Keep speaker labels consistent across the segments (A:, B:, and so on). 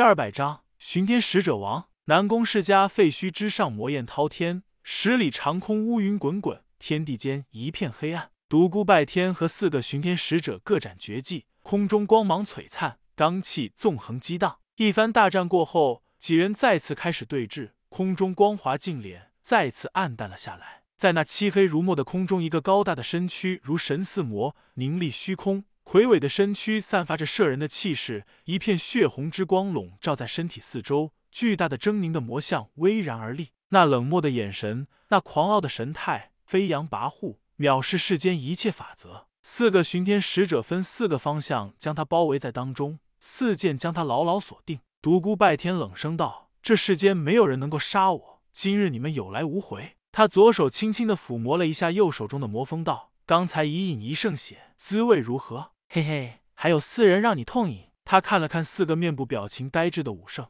A: 第二百章巡天使者王。南宫世家废墟之上，魔焰滔天，十里长空乌云滚滚，天地间一片黑暗。独孤拜天和四个巡天使者各展绝技，空中光芒璀璨，罡气纵横激荡。一番大战过后，几人再次开始对峙，空中光华尽敛，再次暗淡了下来。在那漆黑如墨的空中，一个高大的身躯如神似魔，凝立虚空。魁伟的身躯散发着摄人的气势，一片血红之光笼罩在身体四周，巨大的狰狞的魔像巍然而立。那冷漠的眼神，那狂傲的神态，飞扬跋扈，藐视世间一切法则。四个巡天使者分四个方向将他包围在当中，四剑将他牢牢锁定。独孤拜天冷声道：“这世间没有人能够杀我，今日你们有来无回。”他左手轻轻的抚摸了一下右手中的魔锋，道：“刚才一饮一圣血，滋味如何？”嘿嘿，还有四人让你痛饮。他看了看四个面部表情呆滞的武圣，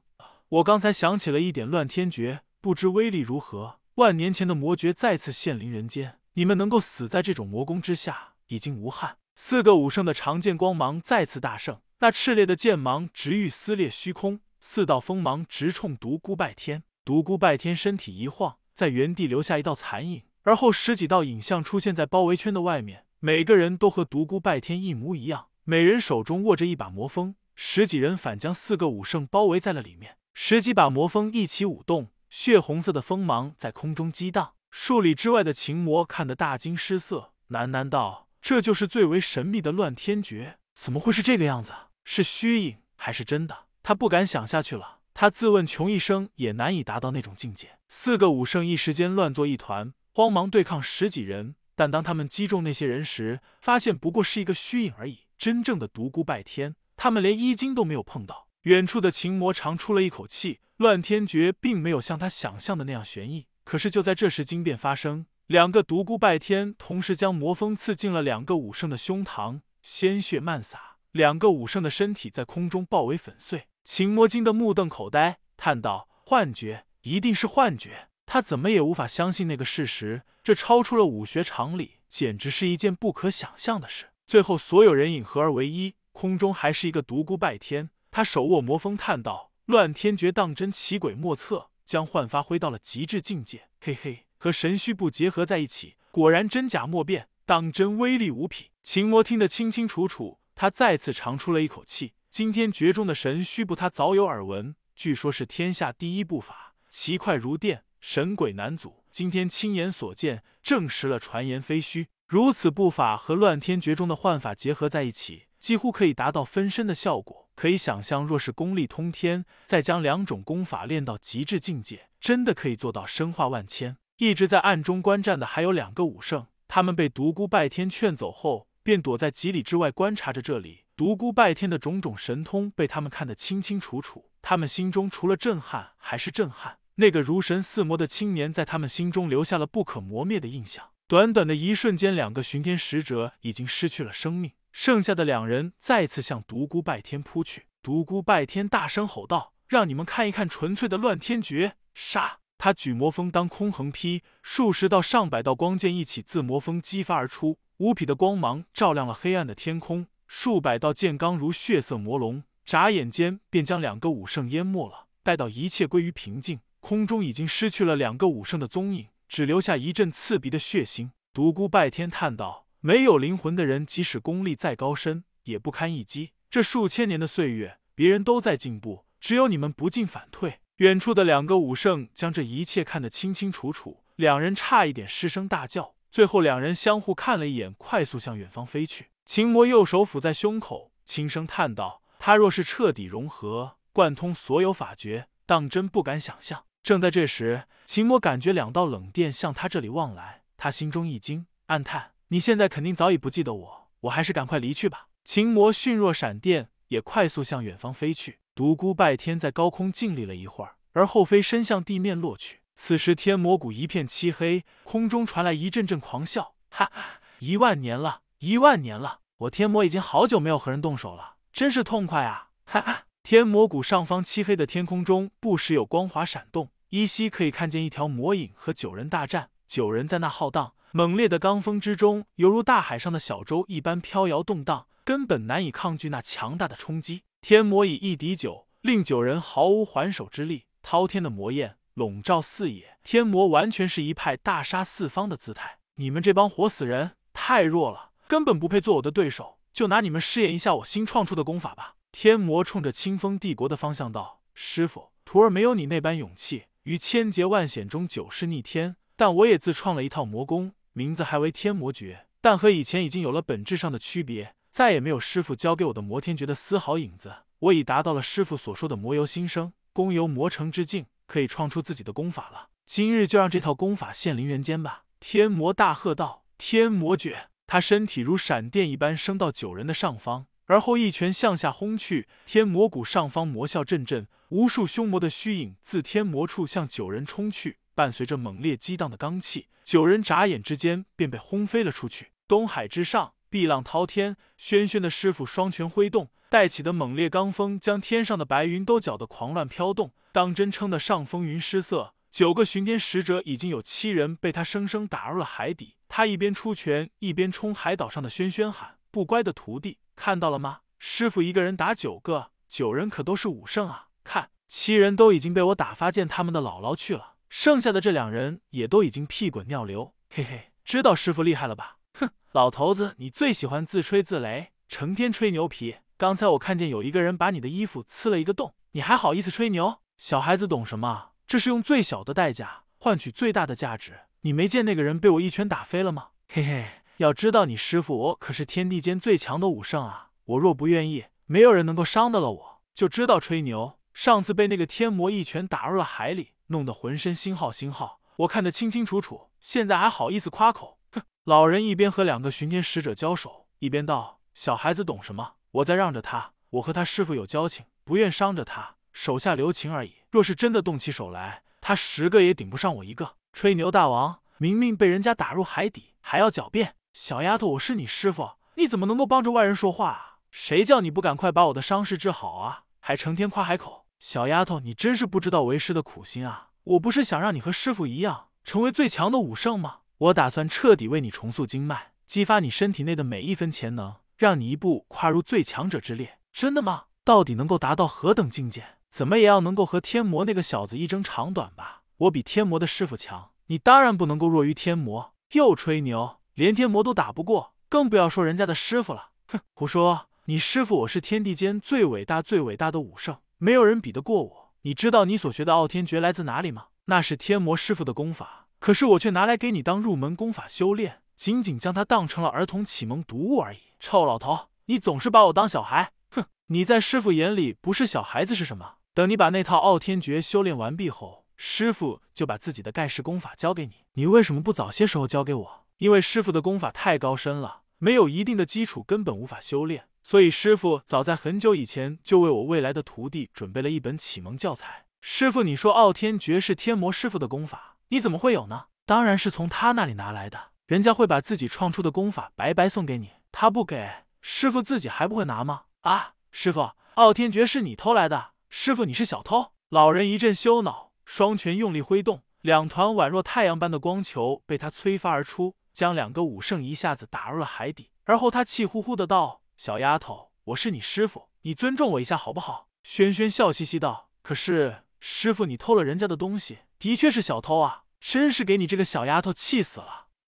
A: 我刚才想起了一点乱天诀，不知威力如何。万年前的魔诀再次现临人间，你们能够死在这种魔功之下，已经无憾。四个武圣的长剑光芒再次大盛，那炽烈的剑芒直欲撕裂虚空，四道锋芒直冲独孤拜天。独孤拜天身体一晃，在原地留下一道残影，而后十几道影像出现在包围圈的外面。每个人都和独孤拜天一模一样，每人手中握着一把魔锋，十几人反将四个武圣包围在了里面。十几把魔锋一起舞动，血红色的锋芒在空中激荡。数里之外的秦魔看得大惊失色，喃喃道：“这就是最为神秘的乱天诀，怎么会是这个样子？是虚影还是真的？”他不敢想下去了。他自问穷一生也难以达到那种境界。四个武圣一时间乱作一团，慌忙对抗十几人。但当他们击中那些人时，发现不过是一个虚影而已。真正的独孤拜天，他们连一筋都没有碰到。远处的秦魔长出了一口气，乱天诀并没有像他想象的那样玄异。可是就在这时，惊变发生，两个独孤拜天同时将魔锋刺进了两个武圣的胸膛，鲜血漫洒，两个武圣的身体在空中爆为粉碎。秦魔惊得目瞪口呆，叹道：“幻觉，一定是幻觉。”他怎么也无法相信那个事实，这超出了武学常理，简直是一件不可想象的事。最后，所有人影合而为一，空中还是一个独孤拜天。他手握魔锋，叹道：“乱天诀当真奇诡莫测，将幻发挥到了极致境界。嘿嘿，和神虚步结合在一起，果然真假莫辨，当真威力无匹。”秦魔听得清清楚楚，他再次长出了一口气。惊天诀中的神虚步，他早有耳闻，据说是天下第一步法，奇快如电。神鬼难阻，今天亲眼所见，证实了传言非虚。如此步法和乱天诀中的幻法结合在一起，几乎可以达到分身的效果。可以想象，若是功力通天，再将两种功法练到极致境界，真的可以做到身化万千。一直在暗中观战的还有两个武圣，他们被独孤拜天劝走后，便躲在几里之外观察着这里。独孤拜天的种种神通被他们看得清清楚楚，他们心中除了震撼，还是震撼。那个如神似魔的青年，在他们心中留下了不可磨灭的印象。短短的一瞬间，两个巡天使者已经失去了生命，剩下的两人再次向独孤拜天扑去。独孤拜天大声吼道：“让你们看一看纯粹的乱天诀！”杀！他举魔锋当空横劈，数十道、上百道光剑一起自魔锋激发而出，无匹的光芒照亮了黑暗的天空，数百道剑罡如血色魔龙，眨眼间便将两个武圣淹没了。待到一切归于平静。空中已经失去了两个武圣的踪影，只留下一阵刺鼻的血腥。独孤拜天叹道：“没有灵魂的人，即使功力再高深，也不堪一击。这数千年的岁月，别人都在进步，只有你们不进反退。”远处的两个武圣将这一切看得清清楚楚，两人差一点失声大叫。最后，两人相互看了一眼，快速向远方飞去。秦魔右手抚在胸口，轻声叹道：“他若是彻底融合，贯通所有法诀，当真不敢想象。”正在这时，秦魔感觉两道冷电向他这里望来，他心中一惊，暗叹：“你现在肯定早已不记得我，我还是赶快离去吧。”秦魔迅若闪电，也快速向远方飞去。独孤拜天在高空静立了一会儿，而后飞身向地面落去。此时天魔谷一片漆黑，空中传来一阵阵狂笑：“哈哈，一万年了，一万年了，我天魔已经好久没有和人动手了，真是痛快啊！”哈哈。天魔谷上方漆黑的天空中，不时有光华闪动，依稀可以看见一条魔影和九人大战。九人在那浩荡猛烈的罡风之中，犹如大海上的小舟一般飘摇动荡，根本难以抗拒那强大的冲击。天魔以一敌九，令九人毫无还手之力。滔天的魔焰笼罩四野，天魔完全是一派大杀四方的姿态。你们这帮活死人太弱了，根本不配做我的对手。就拿你们试验一下我新创出的功法吧。天魔冲着清风帝国的方向道：“师傅，徒儿没有你那般勇气，于千劫万险中九世逆天。但我也自创了一套魔功，名字还为天魔诀，但和以前已经有了本质上的区别，再也没有师傅教给我的魔天诀的丝毫影子。我已达到了师傅所说的魔由心生，功由魔成之境，可以创出自己的功法了。今日就让这套功法现灵人间吧！”天魔大喝道：“天魔诀！”他身体如闪电一般升到九人的上方，而后一拳向下轰去，天魔谷上方魔啸阵阵，无数凶魔的虚影自天魔处向九人冲去，伴随着猛烈激荡的罡气，九人眨眼之间便被轰飞了出去。东海之上，碧浪滔天，轩轩的师傅双拳挥动，带起的猛烈罡风将天上的白云都搅得狂乱飘动。当真称得上风云失色，九个巡天使者已经有七人被他生生打入了海底。他一边出拳，一边冲海岛上的轩轩喊：“不乖的徒弟，看到了吗？师傅一个人打九个，九人可都是武圣啊！看，七人都已经被我打发见他们的姥姥去了，剩下的这两人也都已经屁滚尿流。嘿嘿，知道师傅厉害了吧？哼，老头子，你最喜欢自吹自擂，成天吹牛皮。刚才我看见有一个人把你的衣服刺了一个洞，你还好意思吹牛？小孩子懂什么？这是用最小的代价换取最大的价值。”你没见那个人被我一拳打飞了吗？嘿嘿，要知道你师傅我可是天地间最强的武圣啊！我若不愿意，没有人能够伤得了我。就知道吹牛，上次被那个天魔一拳打入了海里，弄得浑身星号星号，我看得清清楚楚。现在还好意思夸口？哼！老人一边和两个巡天使者交手，一边道：“小孩子懂什么？我在让着他，我和他师傅有交情，不愿伤着他，手下留情而已。若是真的动起手来，他十个也顶不上我一个。”吹牛大王，明明被人家打入海底，还要狡辩？小丫头，我是你师傅，你怎么能够帮着外人说话啊？谁叫你不赶快把我的伤势治好啊？还成天夸海口！小丫头，你真是不知道为师的苦心啊！我不是想让你和师傅一样，成为最强的武圣吗？我打算彻底为你重塑经脉，激发你身体内的每一分潜能，让你一步跨入最强者之列。真的吗？到底能够达到何等境界？怎么也要能够和天魔那个小子一争长短吧？我比天魔的师傅强，你当然不能够弱于天魔。又吹牛，连天魔都打不过，更不要说人家的师傅了。哼，胡说！你师傅我是天地间最伟大、最伟大的武圣，没有人比得过我。你知道你所学的傲天诀来自哪里吗？那是天魔师傅的功法，可是我却拿来给你当入门功法修炼，仅仅将它当成了儿童启蒙读物而已。臭老头，你总是把我当小孩。哼，你在师傅眼里不是小孩子是什么？等你把那套傲天诀修炼完毕后。师傅就把自己的盖世功法交给你，你为什么不早些时候交给我？因为师傅的功法太高深了，没有一定的基础，根本无法修炼。所以师傅早在很久以前就为我未来的徒弟准备了一本启蒙教材。师傅，你说傲天诀是天魔师傅的功法，你怎么会有呢？当然是从他那里拿来的。人家会把自己创出的功法白白送给你，他不给，师傅自己还不会拿吗？啊，师傅，傲天诀是你偷来的？师傅，你是小偷？老人一阵羞恼。双拳用力挥动，两团宛若太阳般的光球被他催发而出，将两个武圣一下子打入了海底。而后他气呼呼的道：“小丫头，我是你师傅，你尊重我一下好不好？”轩轩笑嘻嘻道：“可是师傅，你偷了人家的东西，的确是小偷啊！真是给你这个小丫头气死了。”